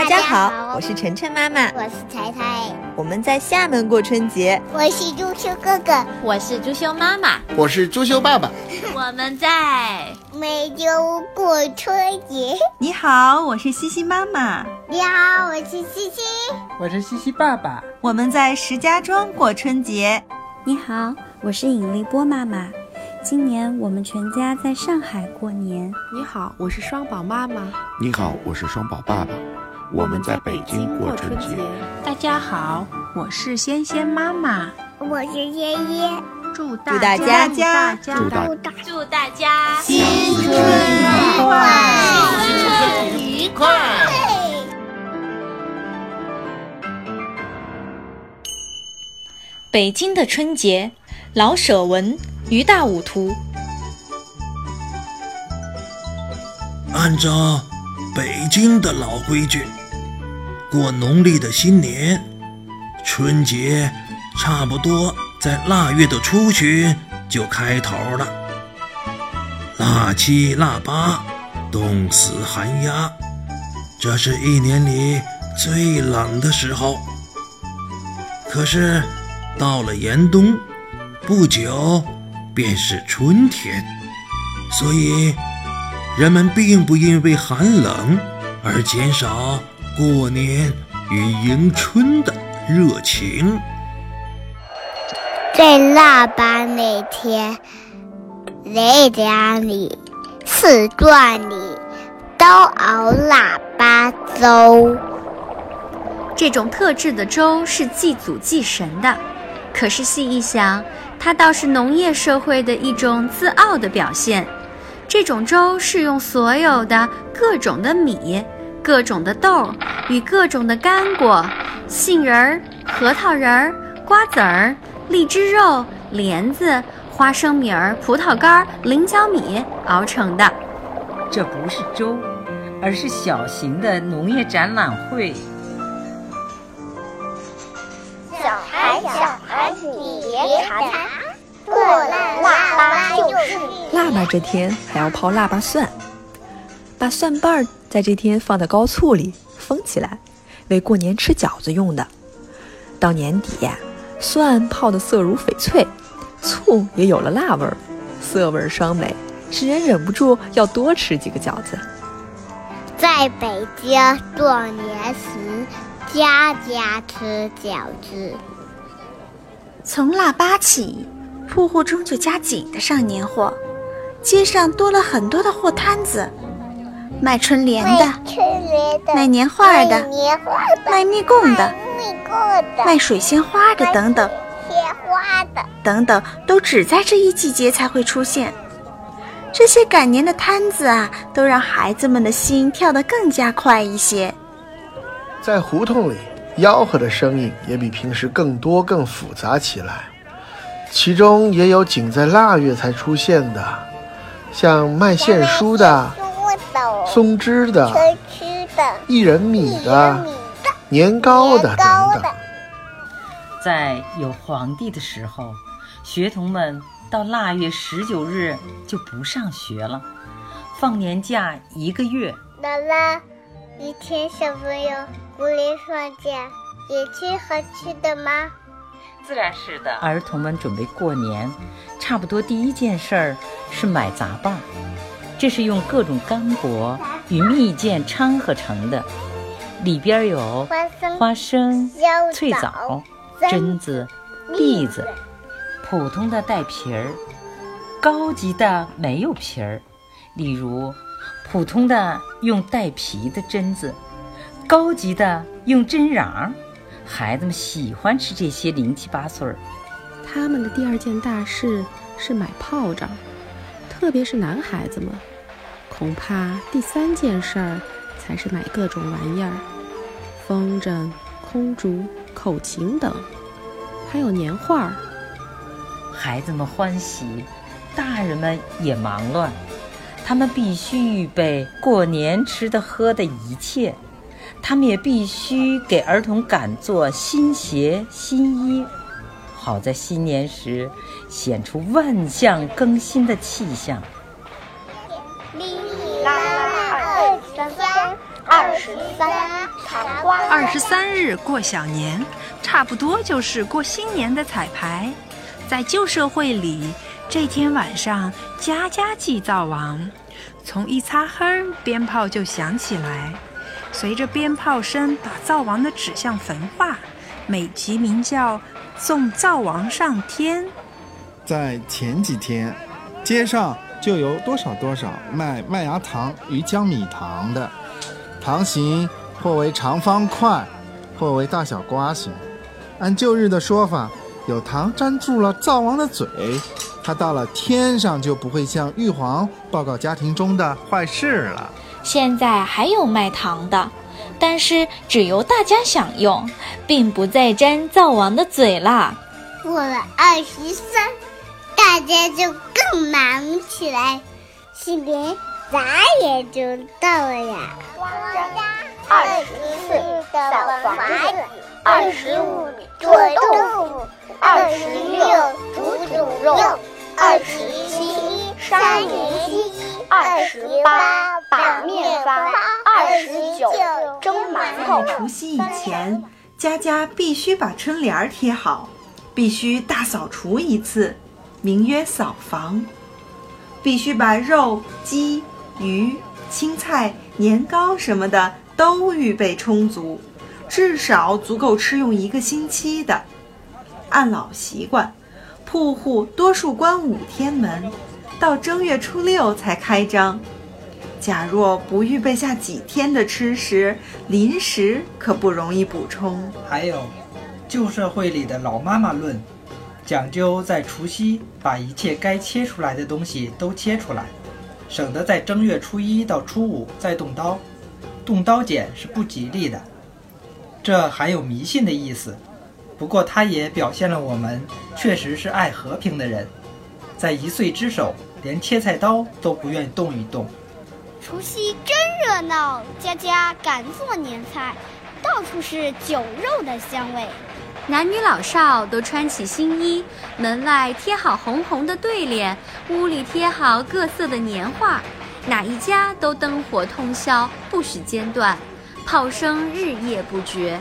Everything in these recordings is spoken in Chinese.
大家好，我是晨晨妈妈，我是彩彩，我们在厦门过春节。我是朱修哥哥，我是朱修妈妈，我是朱修爸爸。我们在梅州过春节。你好，我是西西妈妈。你好，我是西西。我是西西爸爸。我们在石家庄过春节。你好，我是尹丽波妈妈。今年我们全家在上海过年。你好，我是双宝妈妈。你好，我是双宝爸爸。我们在北京过春节。大家好，我是仙仙妈妈。我是爷爷。祝大家家祝大祝大家新春愉快，新春愉快。北京的春节，老舍文。于大武图。按照北京的老规矩，过农历的新年，春节差不多在腊月的初旬就开头了。腊七、腊八，冻死寒鸦，这是一年里最冷的时候。可是到了严冬，不久。便是春天，所以人们并不因为寒冷而减少过年与迎春的热情。在腊八那天，在家里、寺院里都熬腊八粥。这种特制的粥是祭祖祭神的，可是细一想。它倒是农业社会的一种自傲的表现。这种粥是用所有的各种的米、各种的豆与各种的干果、杏仁儿、核桃仁儿、瓜子儿、荔枝肉、莲子、花生米儿、葡萄干、菱角米熬成的。这不是粥，而是小型的农业展览会。小孩，小孩，你别馋，过了腊八就是。腊八这天还要泡腊八蒜，把蒜瓣儿在这天放在高醋里封起来，为过年吃饺子用的。到年底，蒜泡得色如翡翠，醋也有了辣味儿，色味双美，使人忍不住要多吃几个饺子。在北京过年时。家家吃饺子。从腊八起，铺户中就加紧的上年货，街上多了很多的货摊子，卖春联的，卖年画的，卖蜜供的，卖水仙花的等等，等等，都只在这一季节才会出现。这些赶年的摊子啊，都让孩子们的心跳得更加快一些。在胡同里，吆喝的声音也比平时更多、更复杂起来。其中也有仅在腊月才出现的，像卖线书的、松枝的、薏仁米的、年糕的等等。在有皇帝的时候，学童们到腊月十九日就不上学了，放年假一个月。姥姥。一天，小朋友过年放假，也吃好吃的吗？自然是的。儿童们准备过年，差不多第一件事儿是买杂拌儿。这是用各种干果与蜜饯掺合成的，里边有花生、脆枣、榛子、栗子，普通的带皮儿，高级的没有皮儿，例如。普通的用带皮的榛子，高级的用榛瓤。孩子们喜欢吃这些零七八碎儿。他们的第二件大事是买炮仗，特别是男孩子们。恐怕第三件事儿才是买各种玩意儿，风筝、空竹、口琴等，还有年画儿。孩子们欢喜，大人们也忙乱。他们必须预备过年吃的喝的一切，他们也必须给儿童赶做新鞋新衣，好在新年时显出万象更新的气象。哩啦啦二三，二十三，二十三日过小年，差不多就是过新年的彩排。在旧社会里，这天晚上家家祭灶王，从一擦黑，鞭炮就响起来，随着鞭炮声把灶王的指向焚化，美其名叫送灶王上天。在前几天，街上就有多少多少卖麦芽糖与江米糖的，糖形或为长方块，或为大小瓜形。按旧日的说法。有糖粘住了灶王的嘴，他到了天上就不会向玉皇报告家庭中的坏事了。现在还有卖糖的，但是只由大家享用，并不再沾灶王的嘴啦。过了二十三，大家就更忙起来，新年咋也就到了呀。二十四扫房子，二十五做豆腐。二十六煮煮肉，二十七杀年鸡，二十八把面发，二十九在。除夕以前，家家必须把春联贴好，必须大扫除一次，名曰扫房。必须把肉、鸡、鱼、青菜、年糕什么的都预备充足，至少足够吃用一个星期的。按老习惯，铺户多数关五天门，到正月初六才开张。假若不预备下几天的吃食，临时可不容易补充。还有，旧社会里的老妈妈论，讲究在除夕把一切该切出来的东西都切出来，省得在正月初一到初五再动刀，动刀剪是不吉利的。这还有迷信的意思。不过，它也表现了我们确实是爱和平的人，在一岁之首，连切菜刀都不愿动一动。除夕真热闹，家家敢做年菜，到处是酒肉的香味。男女老少都穿起新衣，门外贴好红红的对联，屋里贴好各色的年画，哪一家都灯火通宵，不许间断，炮声日夜不绝。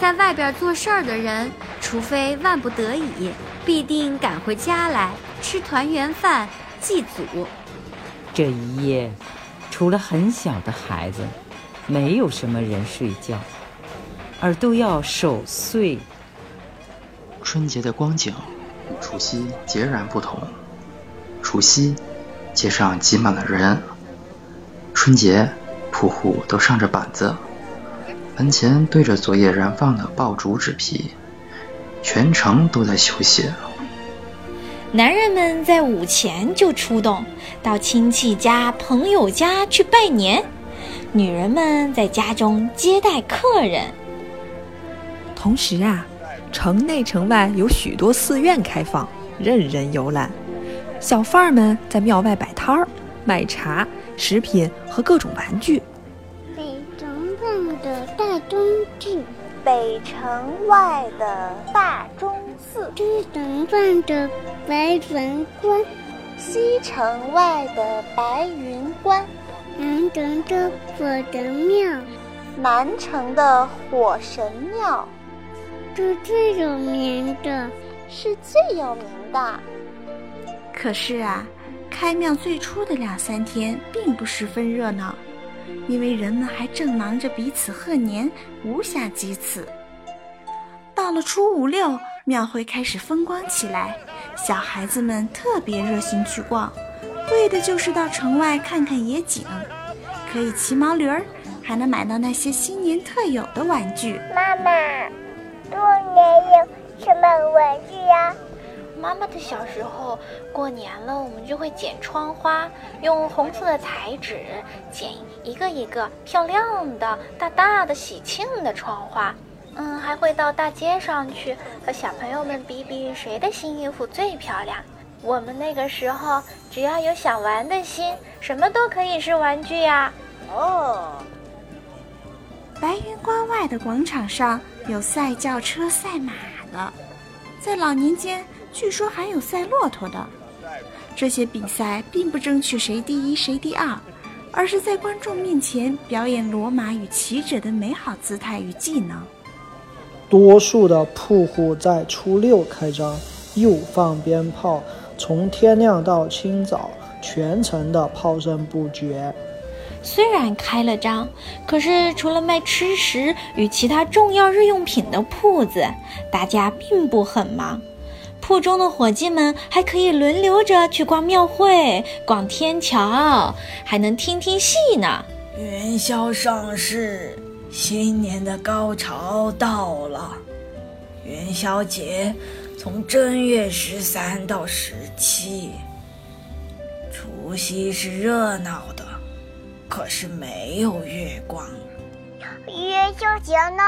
在外边做事儿的人，除非万不得已，必定赶回家来吃团圆饭祭祖。这一夜，除了很小的孩子，没有什么人睡觉，而都要守岁。春节的光景与除夕截然不同。除夕，街上挤满了人；春节，铺户都上着板子。门前堆着昨夜燃放的爆竹纸皮，全城都在休息。男人们在午前就出动，到亲戚家、朋友家去拜年；女人们在家中接待客人。同时啊，城内城外有许多寺院开放，任人游览。小贩儿们在庙外摆摊儿，卖茶、食品和各种玩具。北城外的大钟寺，东城外的白云观，西城外的白云观，南城的火神庙，南城的火神庙，是最有名的，是最有名的。可是啊，开庙最初的两三天并不十分热闹。因为人们还正忙着彼此贺年，无暇及此。到了初五六，庙会开始风光起来，小孩子们特别热心去逛，为的就是到城外看看野景，可以骑毛驴儿，还能买到那些新年特有的玩具。妈妈，过年有什么玩具呀？妈妈的小时候，过年了，我们就会剪窗花，用红色的彩纸剪一个一个漂亮的、大大的喜庆的窗花。嗯，还会到大街上去和小朋友们比比谁的新衣服最漂亮。我们那个时候，只要有想玩的心，什么都可以是玩具呀。哦，白云关外的广场上有赛轿车、赛马的，在老年间。据说还有赛骆驼的，这些比赛并不争取谁第一谁第二，而是在观众面前表演罗马与骑者的美好姿态与技能。多数的铺户在初六开张，又放鞭炮，从天亮到清早，全程的炮声不绝。虽然开了张，可是除了卖吃食与其他重要日用品的铺子，大家并不很忙。铺中的伙计们还可以轮流着去逛庙会、逛天桥，还能听听戏呢。元宵上市，新年的高潮到了。元宵节从正月十三到十七，除夕是热闹的。可是没有月光。元宵节呢？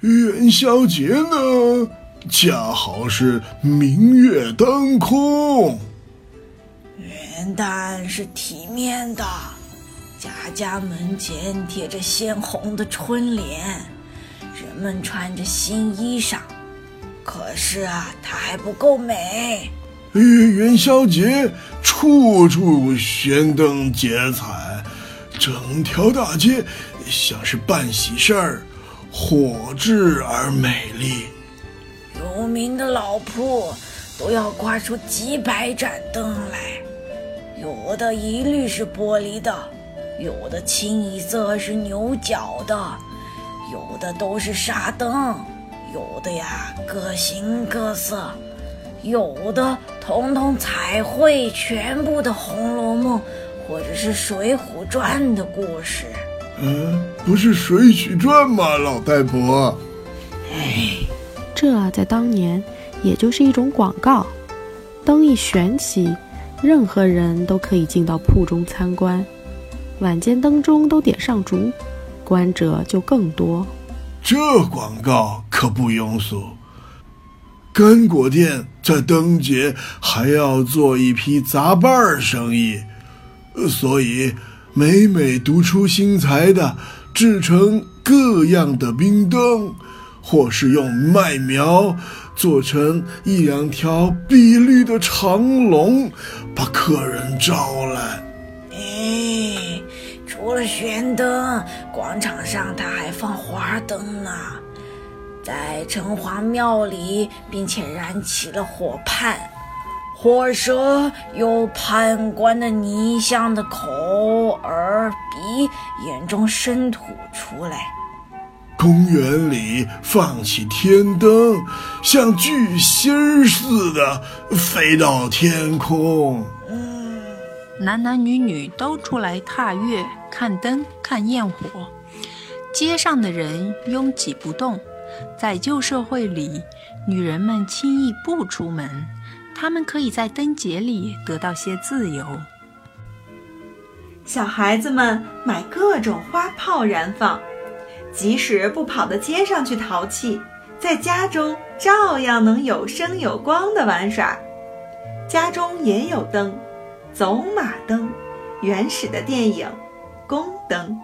元宵节呢，恰好是明月当空。元旦是体面的，家家门前贴着鲜红的春联，人们穿着新衣裳。可是啊，它还不够美。元宵节处处悬灯结彩。整条大街像是办喜事儿，火炽而美丽。有名的老铺都要挂出几百盏灯来，有的一律是玻璃的，有的清一色是牛角的，有的都是沙灯，有的呀各形各色，有的统统彩绘全部的《红楼梦》。或者是《水浒传》的故事，嗯，不是《水浒传》吗，老太婆？哎，这在当年也就是一种广告。灯一悬起，任何人都可以进到铺中参观。晚间灯中都点上烛，观者就更多。这广告可不庸俗。干果店在灯节还要做一批杂拌生意。所以，每每独出心裁的制成各样的冰灯，或是用麦苗做成一两条碧绿的长龙，把客人招来。哎，除了悬灯，广场上他还放花灯呢，在城隍庙里，并且燃起了火畔。火舌由判官的泥像的口、耳、鼻、眼中生吐出来。公园里放起天灯，像巨星似的飞到天空。男男女女都出来踏月、看灯、看焰火。街上的人拥挤不动，在旧社会里，女人们轻易不出门。她们可以在灯节里得到些自由。小孩子们买各种花炮燃放，即使不跑到街上去淘气，在家中照样能有声有光的玩耍。家中也有灯，走马灯、原始的电影、宫灯、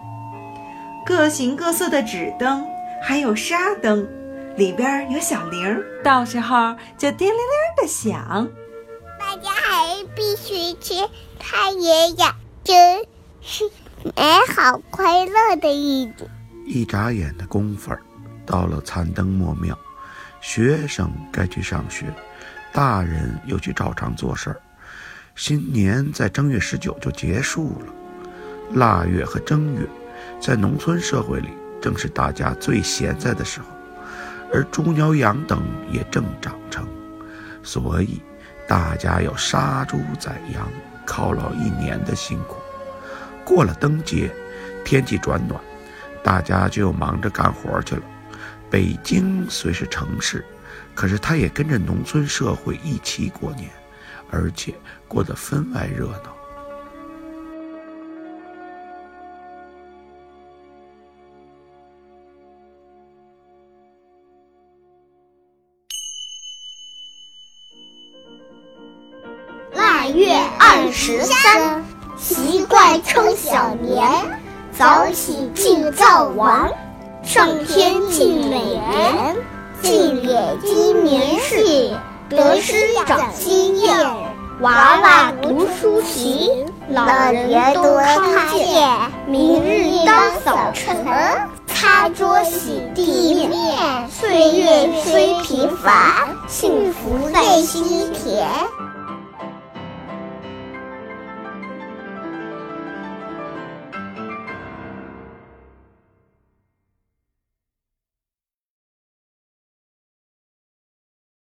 各形各色的纸灯，还有纱灯。里边有小铃儿，到时候就叮铃铃的响。大家还必须去看爷爷，真是美好快乐的日子。一眨眼的功夫儿，到了残灯末庙，学生该去上学，大人又去照常做事儿。新年在正月十九就结束了，腊月和正月，在农村社会里正是大家最闲在的时候。而猪牛羊等也正长成，所以大家要杀猪宰羊，犒劳一年的辛苦。过了灯节，天气转暖，大家就忙着干活去了。北京虽是城市，可是它也跟着农村社会一起过年，而且过得分外热闹。腊月二十三，习惯称小年，早起祭灶王，上天敬美年，祭典今年事，得失长经验，娃娃读书勤。老人都康健，明日当早晨，擦桌洗地面。岁月虽平凡，幸福在心田。